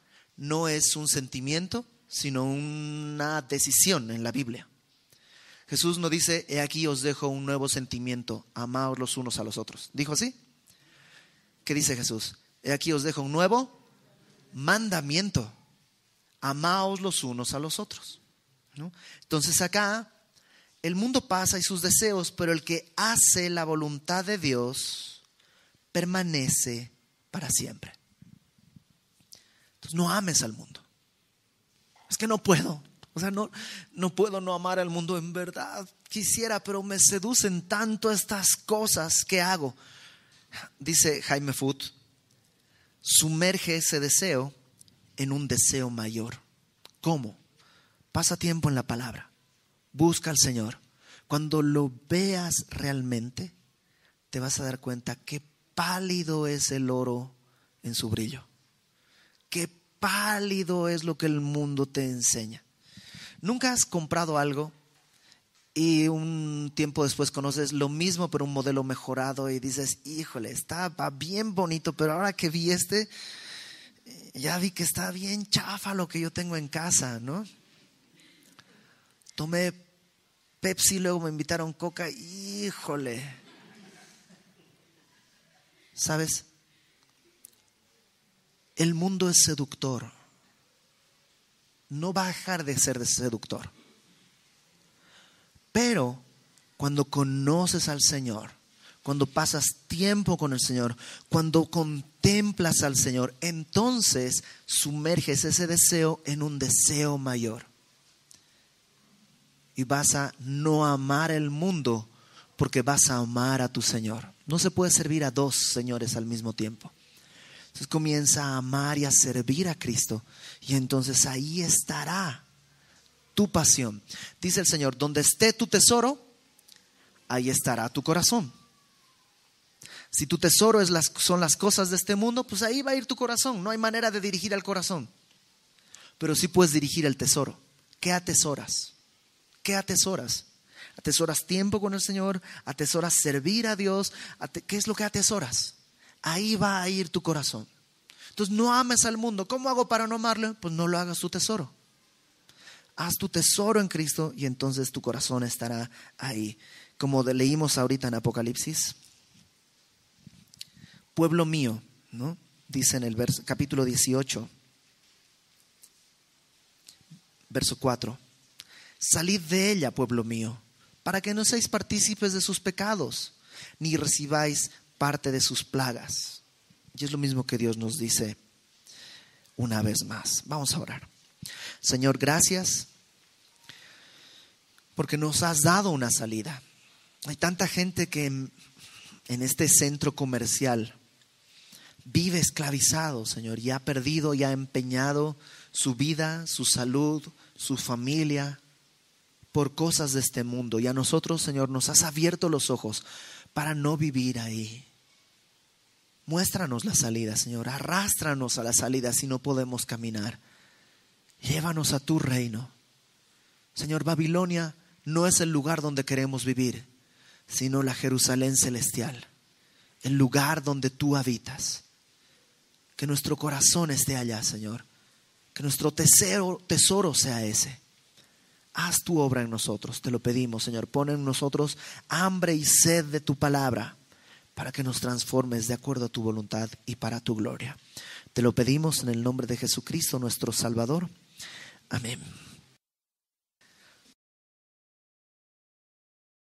no es un sentimiento, sino una decisión en la Biblia. Jesús no dice, he aquí os dejo un nuevo sentimiento, amaos los unos a los otros. ¿Dijo así? ¿Qué dice Jesús? He aquí os dejo un nuevo mandamiento, amaos los unos a los otros. Entonces acá el mundo pasa y sus deseos, pero el que hace la voluntad de Dios permanece para siempre no ames al mundo. Es que no puedo. O sea, no, no puedo no amar al mundo. En verdad quisiera, pero me seducen tanto estas cosas que hago. Dice Jaime Foot, sumerge ese deseo en un deseo mayor. ¿Cómo? Pasa tiempo en la palabra. Busca al Señor. Cuando lo veas realmente, te vas a dar cuenta qué pálido es el oro en su brillo. Pálido es lo que el mundo te enseña. ¿Nunca has comprado algo y un tiempo después conoces lo mismo pero un modelo mejorado y dices, híjole, estaba bien bonito, pero ahora que vi este, ya vi que está bien chafa lo que yo tengo en casa, ¿no? Tomé Pepsi, luego me invitaron Coca, híjole. ¿Sabes? El mundo es seductor. No va a dejar de ser seductor. Pero cuando conoces al Señor, cuando pasas tiempo con el Señor, cuando contemplas al Señor, entonces sumerges ese deseo en un deseo mayor. Y vas a no amar el mundo porque vas a amar a tu Señor. No se puede servir a dos señores al mismo tiempo. Entonces comienza a amar y a servir a Cristo y entonces ahí estará tu pasión. Dice el Señor, donde esté tu tesoro, ahí estará tu corazón. Si tu tesoro es las, son las cosas de este mundo, pues ahí va a ir tu corazón. No hay manera de dirigir al corazón. Pero sí puedes dirigir el tesoro. ¿Qué atesoras? ¿Qué atesoras? ¿Atesoras tiempo con el Señor? ¿Atesoras servir a Dios? ¿Qué es lo que atesoras? Ahí va a ir tu corazón. Entonces no ames al mundo. ¿Cómo hago para no amarlo? Pues no lo hagas tu tesoro. Haz tu tesoro en Cristo y entonces tu corazón estará ahí. Como leímos ahorita en Apocalipsis, pueblo mío, ¿no? Dice en el capítulo 18, verso 4. Salid de ella, pueblo mío, para que no seáis partícipes de sus pecados, ni recibáis parte de sus plagas. Y es lo mismo que Dios nos dice una vez más. Vamos a orar. Señor, gracias porque nos has dado una salida. Hay tanta gente que en, este centro comercial vive esclavizado, Señor, y ha perdido y ha empeñado su vida, su salud, su familia por cosas de este mundo. Y a nosotros, Señor, nos has abierto los ojos para no vivir ahí. Muéstranos la salida, Señor. Arrástranos a la salida si no podemos caminar. Llévanos a tu reino. Señor, Babilonia no es el lugar donde queremos vivir, sino la Jerusalén celestial, el lugar donde tú habitas. Que nuestro corazón esté allá, Señor. Que nuestro tesoro, tesoro sea ese. Haz tu obra en nosotros, te lo pedimos, Señor. Pon en nosotros hambre y sed de tu palabra para que nos transformes de acuerdo a tu voluntad y para tu gloria. Te lo pedimos en el nombre de Jesucristo, nuestro Salvador. Amén.